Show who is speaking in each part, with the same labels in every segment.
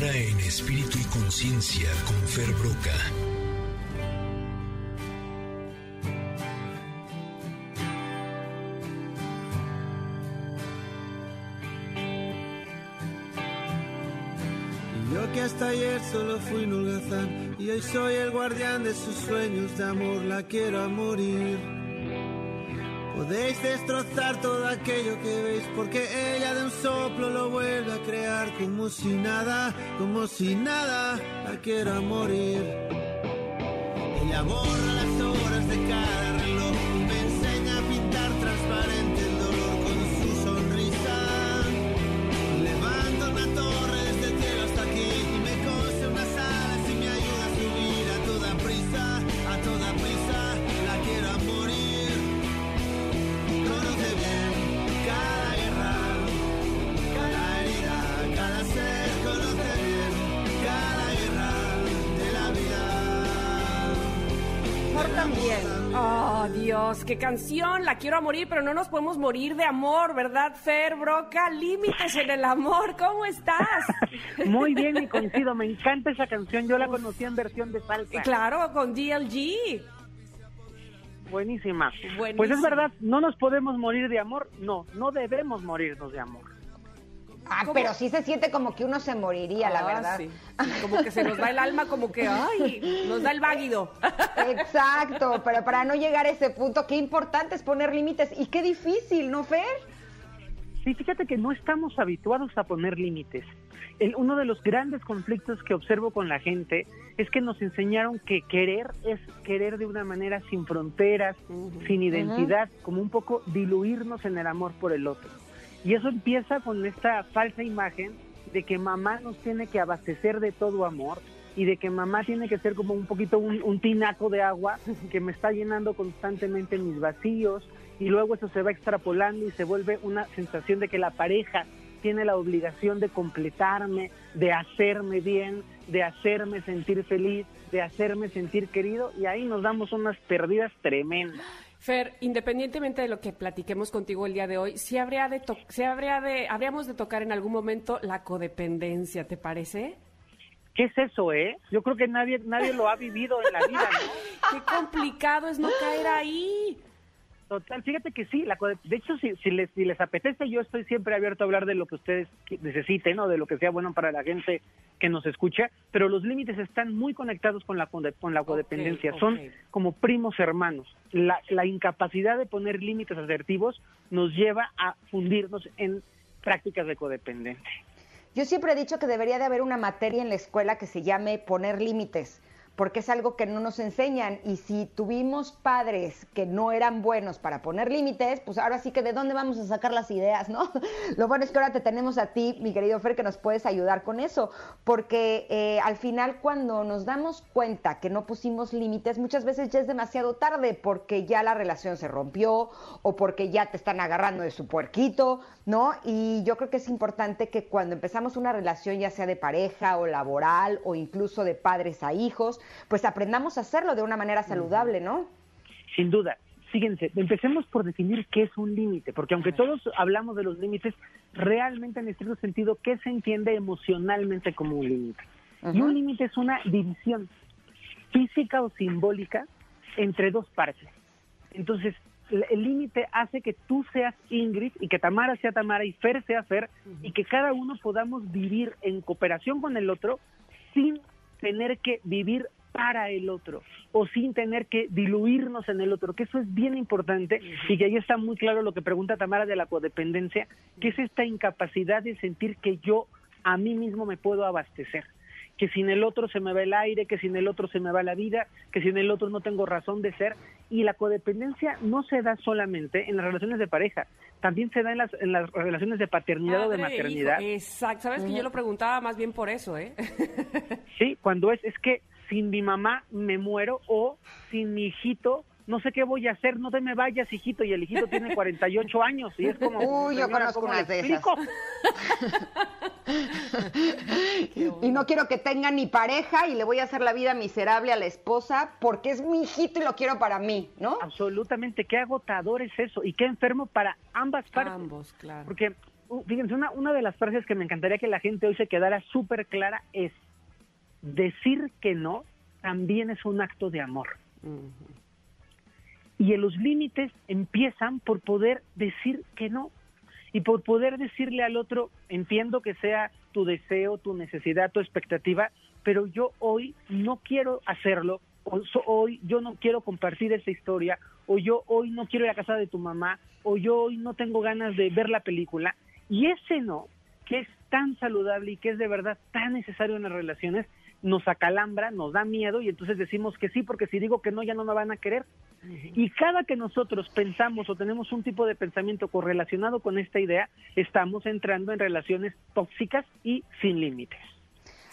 Speaker 1: En Espíritu y Conciencia con Fer Broca.
Speaker 2: Yo que hasta ayer solo fui un y hoy soy el guardián de sus sueños de amor, la quiero a morir. Podéis destrozar todo aquello que veis porque ella de un soplo lo vuelve a crear como si nada, como si nada, la quiero a morir. Ella borra las horas de cada
Speaker 3: también. Oh, Dios, qué canción. La quiero a morir, pero no nos podemos morir de amor, ¿verdad, Fer Broca? Límites en el amor. ¿Cómo estás?
Speaker 4: Muy bien y coincido, me encanta esa canción, yo la conocí en versión de salsa.
Speaker 3: Claro, con DLG.
Speaker 4: Buenísima.
Speaker 3: Buenísima.
Speaker 4: Pues es verdad, no nos podemos morir de amor, no, no debemos morirnos de amor.
Speaker 5: Ah,
Speaker 3: ¿Cómo?
Speaker 5: pero sí se siente como que uno se moriría, la
Speaker 3: Ah,
Speaker 5: verdad.
Speaker 3: sí. Como que se nos va el alma, como que, ay, nos da el váguido.
Speaker 5: Exacto, pero para no llegar a ese punto, qué importante es poner límites y qué difícil, ¿no, Fer?
Speaker 4: Sí, fíjate que no estamos habituados a poner límites. El- uno de los grandes conflictos que observo con la gente es que nos enseñaron que querer es querer de una manera sin fronteras, sin identidad, como un poco diluirnos en el amor por el otro. Y eso empieza con esta falsa imagen de que mamá nos tiene que abastecer de todo amor y de que mamá tiene que ser como un poquito un, un tinaco de agua que me está llenando constantemente mis vacíos y luego eso se va extrapolando y se vuelve una sensación de que la pareja tiene la obligación de completarme, de hacerme bien, de hacerme sentir feliz, de hacerme sentir querido y ahí nos damos unas perdidas tremendas.
Speaker 3: Fer, independientemente de lo que platiquemos contigo el día de hoy, sí habría de, sí habría de, habríamos de tocar en algún momento la codependencia, ¿te parece?
Speaker 4: ¿Qué es eso, eh? Yo creo que nadie nadie lo ha vivido en la vida, ¿no?
Speaker 3: Qué complicado es no caer ahí.
Speaker 4: Total, fíjate que sí, la, de hecho, si, si, les, si les apetece, yo estoy siempre abierto a hablar de lo que ustedes necesiten o de lo que sea bueno para la gente que nos escucha, pero los límites están muy conectados con la, con la codependencia, son como primos hermanos. La, la incapacidad de poner límites asertivos nos lleva a fundirnos en prácticas de codependencia.
Speaker 5: Yo siempre he dicho que debería de haber una materia en la escuela que se llame poner límites, porque es algo que no nos enseñan y si tuvimos padres que no eran buenos para poner límites, pues ahora sí que de dónde vamos a sacar las ideas, ¿no? Lo bueno es que ahora te tenemos a ti, mi querido Fer, que nos puedes ayudar con eso, porque eh, al final cuando nos damos cuenta que no pusimos límites, muchas veces ya es demasiado tarde porque ya la relación se rompió o porque ya te están agarrando de su puerquito, ¿no? Y yo creo que es importante que cuando empezamos una relación, ya sea de pareja o laboral o incluso de padres a hijos, pues aprendamos a hacerlo de una manera saludable, ¿no?
Speaker 4: Sin duda. Fíjense, empecemos por definir qué es un límite, porque aunque todos hablamos de los límites, realmente en estricto sentido, ¿qué se entiende emocionalmente como un límite? Y un límite es una división física o simbólica entre dos partes. Entonces, el límite hace que tú seas Ingrid y que Tamara sea Tamara y Fer sea Fer y que cada uno podamos vivir en cooperación con el otro sin tener que vivir para el otro o sin tener que diluirnos en el otro, que eso es bien importante y que ahí está muy claro lo que pregunta Tamara de la codependencia, que es esta incapacidad de sentir que yo a mí mismo me puedo abastecer que sin el otro se me va el aire, que sin el otro se me va la vida, que sin el otro no tengo razón de ser. Y la codependencia no se da solamente en las relaciones de pareja, también se da en las, en las relaciones de paternidad o de
Speaker 3: e
Speaker 4: maternidad.
Speaker 3: Exacto, sabes que yo lo preguntaba más bien por eso, ¿eh?
Speaker 4: Sí, cuando es, es que sin mi mamá me muero o sin mi hijito no sé qué voy a hacer, no te me vayas, hijito, y el hijito tiene 48 años y es como,
Speaker 5: Uy, yo conozco
Speaker 4: ¿cómo
Speaker 5: unas
Speaker 4: le
Speaker 5: de esas. Y no quiero que tenga ni pareja y le voy a hacer la vida miserable a la esposa porque es mi hijito y lo quiero para mí, ¿no?
Speaker 4: Absolutamente, qué agotador es eso y qué enfermo para ambas partes.
Speaker 3: Ambos, claro.
Speaker 4: Porque fíjense, una, una de las frases que me encantaría que la gente hoy se quedara súper clara es, decir que no también es un acto de amor. Y en los límites empiezan por poder decir que no y por poder decirle al otro, entiendo que sea tu deseo, tu necesidad, tu expectativa, pero yo hoy no quiero hacerlo, o hoy yo no quiero compartir esa historia, o yo hoy no quiero ir a casa de tu mamá, o yo hoy no tengo ganas de ver la película. Y ese no, que es tan saludable y que es de verdad tan necesario en las relaciones, nos acalambra, nos da miedo y entonces decimos que sí, porque si digo que no, ya no me van a querer. Y cada que nosotros pensamos o tenemos un tipo de pensamiento correlacionado con esta idea, estamos entrando en relaciones tóxicas y sin límites.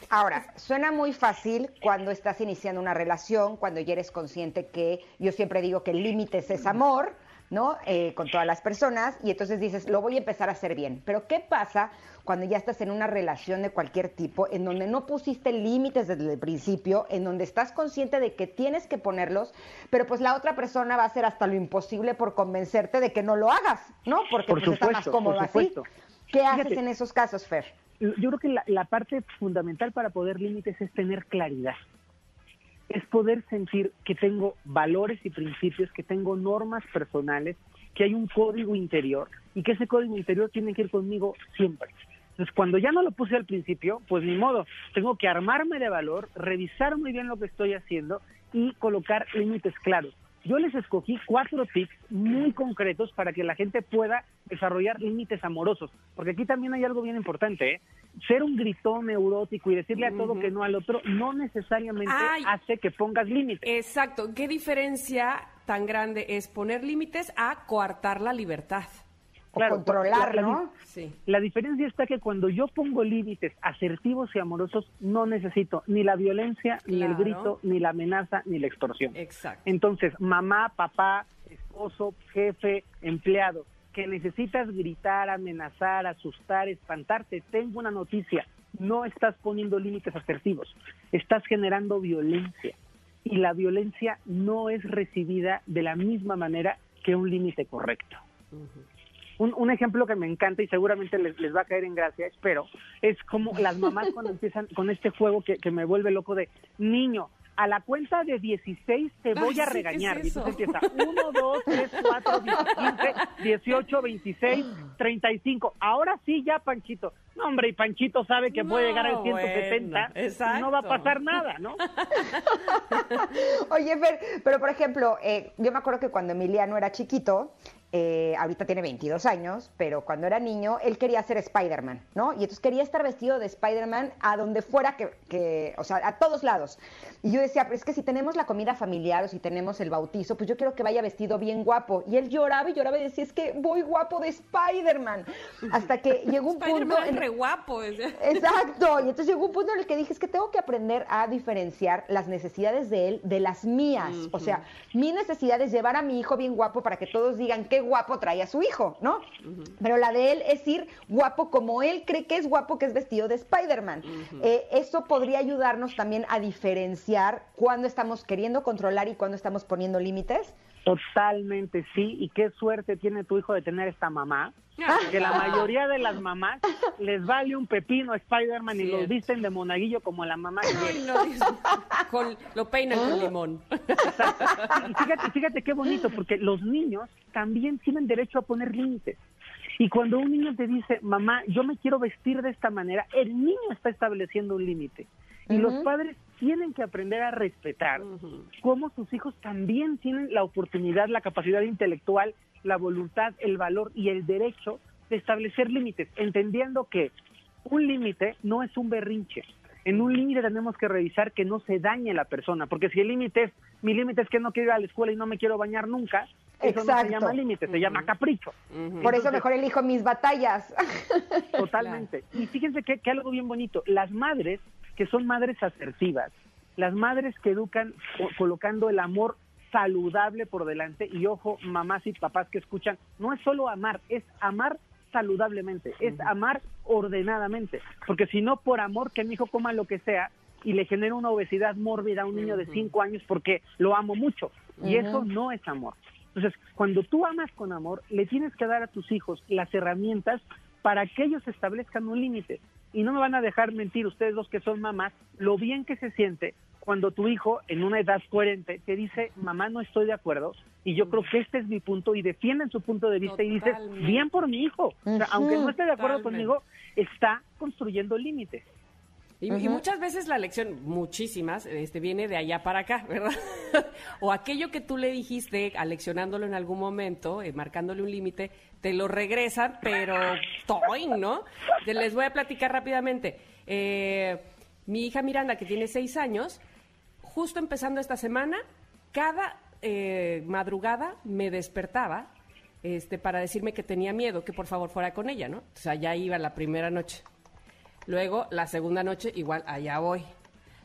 Speaker 5: Ahora, suena muy fácil cuando estás iniciando una relación, cuando ya eres consciente que yo siempre digo que el límite es amor, ¿no? Eh, con todas las personas, y entonces dices, lo voy a empezar a hacer bien. Pero ¿qué pasa cuando ya estás en una relación de cualquier tipo, en donde no pusiste límites desde el principio, en donde estás consciente de que tienes que ponerlos, pero pues la otra persona va a hacer hasta lo imposible por convencerte de que no lo hagas, ¿no? Porque
Speaker 4: Por
Speaker 5: pues, está más cómodo
Speaker 4: por
Speaker 5: así. ¿Qué haces en esos casos, Fer?
Speaker 4: Yo creo que la, la parte fundamental para poder límites es tener claridad. Es poder sentir que tengo valores y principios, que tengo normas personales, que hay un código interior y que ese código interior tiene que ir conmigo siempre. Entonces, cuando ya no lo puse al principio, pues ni modo, tengo que armarme de valor, revisar muy bien lo que estoy haciendo y colocar límites claros. Yo les escogí cuatro tips muy concretos para que la gente pueda desarrollar límites amorosos, porque aquí también hay algo bien importante, ¿eh? Ser un gritón neurótico y decirle a todo que no al otro no necesariamente
Speaker 3: Ay.
Speaker 4: hace que pongas límites.
Speaker 3: Exacto. ¿Qué diferencia tan grande es poner límites a coartar la libertad?
Speaker 5: O
Speaker 4: Claro,
Speaker 5: controlar,
Speaker 4: la- la-
Speaker 5: ¿no?
Speaker 3: Sí.
Speaker 4: La diferencia está que cuando yo pongo límites asertivos y amorosos, no necesito ni la violencia, ni el grito, ni la amenaza, ni la extorsión.
Speaker 3: Exacto.
Speaker 4: Entonces, mamá, papá, esposo, jefe, empleado, que necesitas gritar, amenazar, asustar, espantarte, tengo una noticia, no estás poniendo límites asertivos, estás generando violencia. Y la violencia no es recibida de la misma manera que un límite correcto. Un, un ejemplo que me encanta y seguramente les, les va a caer en gracia, espero, es como las mamás cuando empiezan con este juego que, que me vuelve loco de niño. A la cuenta de 16 te voy
Speaker 3: Ay,
Speaker 4: a
Speaker 3: sí, ¿qué
Speaker 4: regañar.
Speaker 3: es
Speaker 4: y entonces empieza 1, 2, 3, 4, 15, 18, 26, 35. Ahora sí, ya, Panchito. No, hombre, y Panchito sabe que puede llegar al
Speaker 3: No,
Speaker 4: 170
Speaker 3: bueno,
Speaker 4: y no va a pasar nada, ¿no?
Speaker 5: Oye, Fer, pero por ejemplo, eh, yo me acuerdo que cuando Emiliano era chiquito, eh, ahorita tiene 22 años, pero cuando era niño, él quería ser Spider-Man, ¿no? Y entonces quería estar vestido de Spider-Man a donde fuera que, que- o sea, a todos lados. Y yo decía, pero es que si tenemos la comida familiar o si tenemos el bautizo, pues yo quiero que vaya vestido bien guapo. Y él lloraba y lloraba y decía, es que voy guapo de Spider-Man. Hasta que llegó un punto... En-
Speaker 3: re guapo.
Speaker 5: Exacto, y entonces llegó un punto en el que dije, es que tengo que aprender a diferenciar las necesidades de él de las mías. O sea, mi necesidad es llevar a mi hijo bien guapo para que todos digan qué guapo trae a su hijo, ¿no? Pero la de él es ir guapo como él cree que es guapo, que es vestido de Spider-Man. Eh, eso podría ayudarnos también a diferenciar cuándo estamos queriendo controlar y cuándo estamos poniendo límites.
Speaker 4: Totalmente sí, y qué suerte tiene tu hijo de tener esta mamá, que la mayoría de las mamás les vale un pepino a Spider-Man y los visten de monaguillo como la mamá quiere.
Speaker 3: No. Con- lo peinan con limón.
Speaker 4: Y fíjate, fíjate qué bonito, porque los niños también tienen derecho a poner límites. Y cuando un niño te dice, mamá, yo me quiero vestir de esta manera, el niño está estableciendo un límite. Y los padres tienen que aprender a respetar cómo sus hijos también tienen la oportunidad, la capacidad intelectual, la voluntad, el valor y el derecho de establecer límites, entendiendo que un límite no es un berrinche. En un límite tenemos que revisar que no se dañe la persona, porque si el límite es, mi límite es que no quiero ir a la escuela y no me quiero bañar nunca, eso no se
Speaker 5: Exacto.
Speaker 4: llama límite, se llama capricho.
Speaker 5: Por eso mejor elijo mis batallas.
Speaker 4: Totalmente. Y fíjense que, que algo bien bonito, las madres que son madres asertivas, las madres que educan co- colocando el amor saludable por delante, y ojo, mamás y papás que escuchan, no es solo amar, es amar saludablemente, es amar ordenadamente, porque si no por amor que mi hijo coma lo que sea y le genera una obesidad mórbida a un niño de cinco años porque lo amo mucho, y eso no es amor. Entonces, cuando tú amas con amor, le tienes que dar a tus hijos las herramientas para que ellos establezcan un límite. Y no me van a dejar mentir ustedes dos que son mamás, lo bien que se siente cuando tu hijo en una edad coherente te dice, mamá, no estoy de acuerdo, y yo creo que este es mi punto, y defienden su punto de vista y dices, bien por mi hijo. O sea, aunque no esté de acuerdo
Speaker 3: Totalmente.
Speaker 4: conmigo, está construyendo límites.
Speaker 3: Y, y muchas veces la lección, muchísimas, este, viene de allá para acá, ¿verdad? o aquello que tú le dijiste, aleccionándolo en algún momento, eh, marcándole un límite, te lo regresan, pero toing, ¿no? Les voy a platicar rápidamente. Eh, mi hija Miranda, que tiene seis años, justo empezando esta semana, cada eh, madrugada me despertaba este, para decirme que tenía miedo, que por favor fuera con ella, ¿no? O sea, ya iba la primera noche. Luego, la segunda noche, igual, allá voy.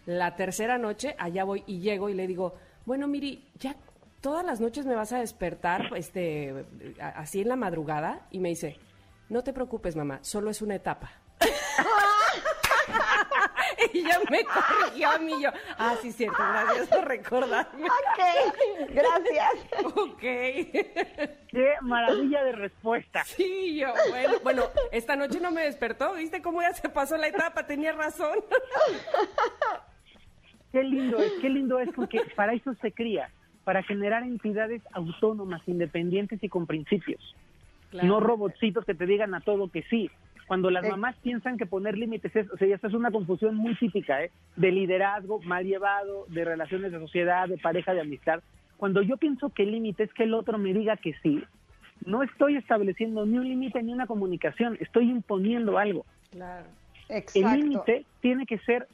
Speaker 3: La tercera noche, allá voy y llego y le digo, bueno, Miri, ya todas las noches me vas a despertar este, así en la madrugada. Y me dice, no te preocupes, mamá, solo es una etapa. y ya me corrigió a mí yo, ah, sí, cierto, gracias por recordarme.
Speaker 5: Ok, gracias.
Speaker 3: ok.
Speaker 4: ¡Qué maravilla de respuesta!
Speaker 3: Sí, yo, bueno, bueno, esta noche no me despertó, ¿viste cómo ya se pasó la etapa? Tenía razón.
Speaker 4: Qué lindo es, qué lindo es porque para eso se cría, para generar entidades autónomas, independientes y con principios. No robotcitos que te digan a todo que sí. Cuando las
Speaker 5: Eh.
Speaker 4: mamás piensan que poner límites es, o sea, esta es una confusión muy típica, ¿eh? De liderazgo mal llevado, de relaciones de sociedad, de pareja, de amistad. Cuando yo pienso que el límite es que el otro me diga que sí, no estoy estableciendo ni un límite ni una comunicación, estoy imponiendo algo.
Speaker 3: Claro.
Speaker 4: El
Speaker 5: Exacto.
Speaker 4: límite tiene que ser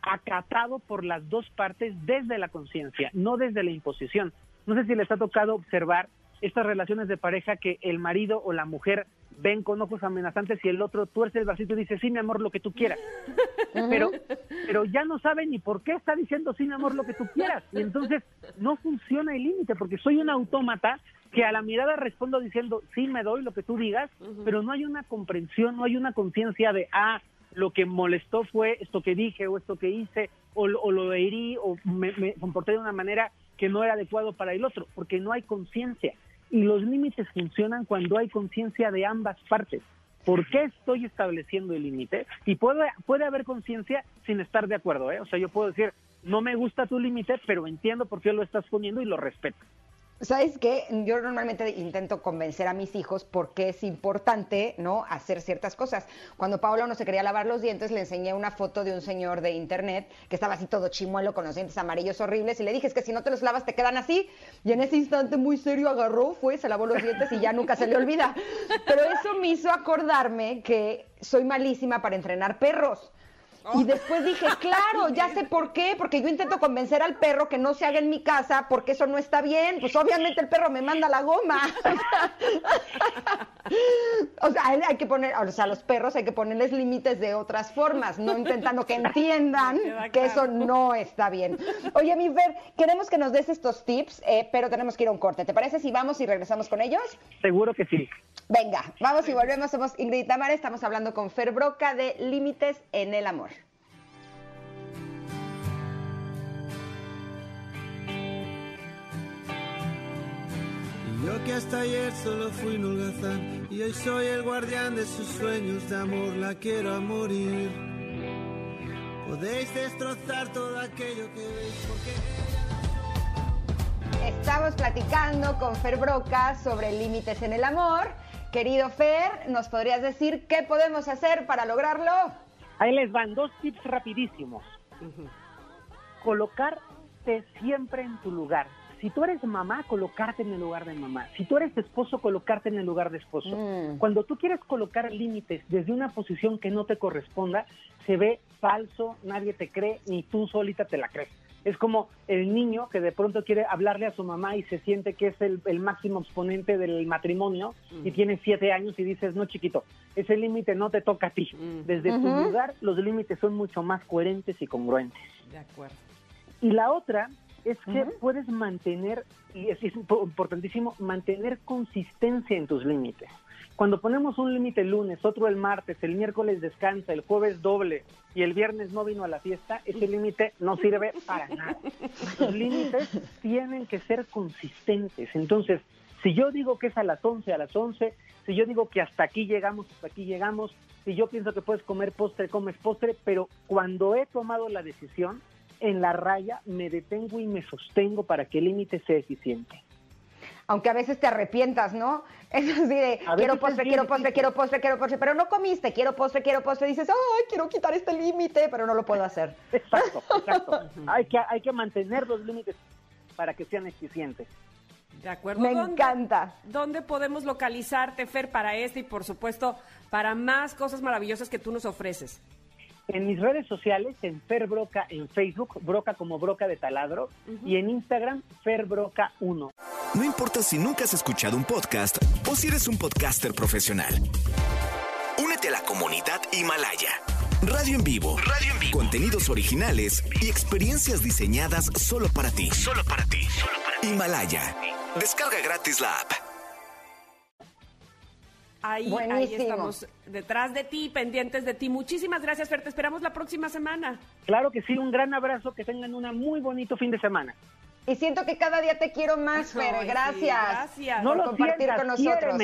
Speaker 4: acatado por las dos partes desde la conciencia, no desde la imposición. No sé si les ha tocado observar estas relaciones de pareja que el marido o la mujer ven con ojos amenazantes y el otro tuerce el bracito y dice, sí, mi amor, lo que tú quieras. pero, pero ya no sabe ni por qué está diciendo, sí, mi amor, lo que tú quieras. Y entonces no funciona el límite porque soy un autómata que a la mirada respondo diciendo, sí, me doy lo que tú digas, pero no hay una comprensión, no hay una conciencia de, ah, lo que molestó fue esto que dije o esto que hice o, lo- o lo herí o me, me comporté de una manera que no era adecuado para el otro, porque no hay conciencia. Y los límites funcionan cuando hay conciencia de ambas partes. ¿Por qué estoy estableciendo el límite? Y puede, puede haber conciencia sin estar de acuerdo, ¿eh? O sea, yo puedo decir, no me gusta tu límite, pero entiendo por qué lo estás poniendo y lo respeto.
Speaker 5: ¿Sabes qué? Yo normalmente intento convencer a mis hijos porque es importante, ¿no? Hacer ciertas cosas. Cuando Paula no se quería lavar los dientes, le enseñé una foto de un señor de internet que estaba así todo chimuelo con los dientes amarillos horribles y le dije, es que si no te los lavas te quedan así. Y en ese instante muy serio agarró, fue, se lavó los dientes y ya nunca se le olvida. Pero eso me hizo acordarme que soy malísima para entrenar perros. Y después dije, claro, ya sé por qué, porque yo intento convencer al perro que no se haga en mi casa, porque eso no está bien. Pues obviamente el perro me manda la goma. o sea, hay que poner, o sea, a los perros hay que ponerles límites de otras formas, no intentando que entiendan que eso no está bien. Oye, mi Fer, queremos que nos des estos tips, eh, pero tenemos que ir a un corte. ¿Te parece si vamos y regresamos con ellos?
Speaker 4: Seguro que sí.
Speaker 5: Venga, vamos y volvemos. Somos Ingrid y Tamara. Estamos hablando con Fer Broca de límites en el amor.
Speaker 2: Y yo que hasta ayer solo fui un holgazán y hoy soy el guardián de sus sueños de amor, la quiero a morir. Podéis destrozar todo aquello que veis porque
Speaker 5: Estamos platicando con Fer Broca sobre límites en el amor. Querido Fer, ¿nos podrías decir qué podemos hacer para lograrlo?
Speaker 4: Ahí les van dos tips rapidísimos. Colocarte siempre en tu lugar. Si tú eres mamá, colocarte en el lugar de mamá. Si tú eres esposo, colocarte en el lugar de esposo.
Speaker 5: Mm.
Speaker 4: Cuando tú quieres colocar límites desde una posición que no te corresponda, se ve falso, nadie te cree, ni tú solita te la crees. Es como el niño que de pronto quiere hablarle a su mamá y se siente que es el, el máximo exponente del matrimonio y tiene siete años y dices, no chiquito, ese límite no te toca a ti.
Speaker 3: Mm.
Speaker 4: Desde tu lugar los límites son mucho más coherentes y congruentes.
Speaker 3: De acuerdo.
Speaker 4: Y la otra es que puedes mantener, y es, es impo- importantísimo, mantener consistencia en tus límites. Cuando ponemos un límite el lunes, otro el martes, el miércoles descansa, el jueves doble y el viernes no vino a la fiesta, ese límite no sirve para nada. Los límites tienen que ser consistentes. Entonces, Si yo digo que es a las 11, a las 11, si yo digo que hasta aquí llegamos, hasta aquí llegamos, si yo pienso que puedes comer postre, comes postre, pero cuando he tomado la decisión, en la raya me detengo y me sostengo para que el límite sea eficiente.
Speaker 5: Aunque a veces te arrepientas, ¿no? Es así de, quiero postre, quiero postre, quiero postre, quiero postre, pero no comiste, quiero postre, quiero postre, dices, ay, quiero quitar este límite, pero no lo puedo hacer.
Speaker 4: Exacto, exacto. hay, que, hay que mantener los límites para que sean eficientes.
Speaker 3: De acuerdo.
Speaker 5: Me
Speaker 3: ¿Dónde-
Speaker 5: encanta.
Speaker 3: ¿Dónde podemos localizarte, Fer, para este y por supuesto para más cosas maravillosas que tú nos ofreces?
Speaker 4: En mis redes sociales, en Fer Broca en Facebook, Broca como Broca de Taladro, y en Instagram, Fer Broca 1.
Speaker 1: No importa si nunca has escuchado un podcast o si eres un podcaster profesional. Únete a la comunidad Himalaya. Radio en vivo. Radio en vivo. Contenidos originales y experiencias diseñadas solo para ti. Solo para ti. Himalaya. Descarga gratis la app.
Speaker 3: Ahí, ahí estamos detrás de ti, pendientes de ti. Muchísimas gracias, Fer. Te esperamos la próxima semana.
Speaker 4: Claro que sí, un gran abrazo, que tengan un muy bonito fin de semana.
Speaker 5: Y siento que cada día te quiero más, Fer.
Speaker 3: Ay, sí,
Speaker 5: gracias.
Speaker 3: gracias.
Speaker 4: No
Speaker 5: por
Speaker 4: lo
Speaker 5: compartir
Speaker 4: sientas,
Speaker 5: con nosotros.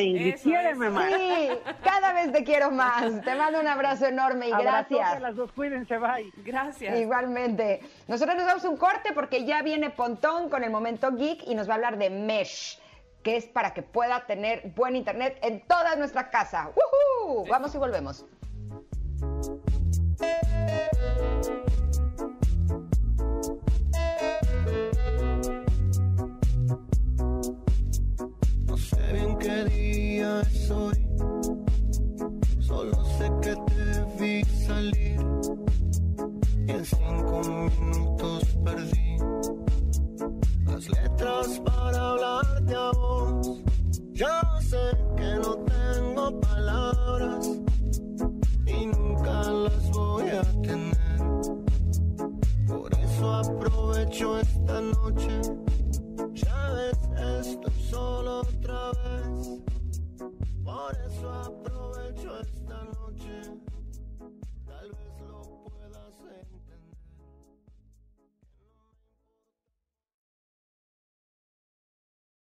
Speaker 4: quiéreme,
Speaker 3: Eso,
Speaker 4: más.
Speaker 5: Sí, cada vez te quiero más. Te mando un abrazo enorme y
Speaker 4: Abrazote a
Speaker 5: gracias.
Speaker 4: las dos, cuídense, bye.
Speaker 3: Gracias.
Speaker 5: Igualmente. Nosotros nos damos un corte porque ya viene Pontón con el momento geek y nos va a hablar de Mesh, que es para que pueda tener buen internet en toda nuestra casa. ¡Woohoo! Vamos y volvemos.
Speaker 6: No sé bien qué día es hoy. Solo sé que te vi salir. Y en cinco minutos perdí las letras para hablarte a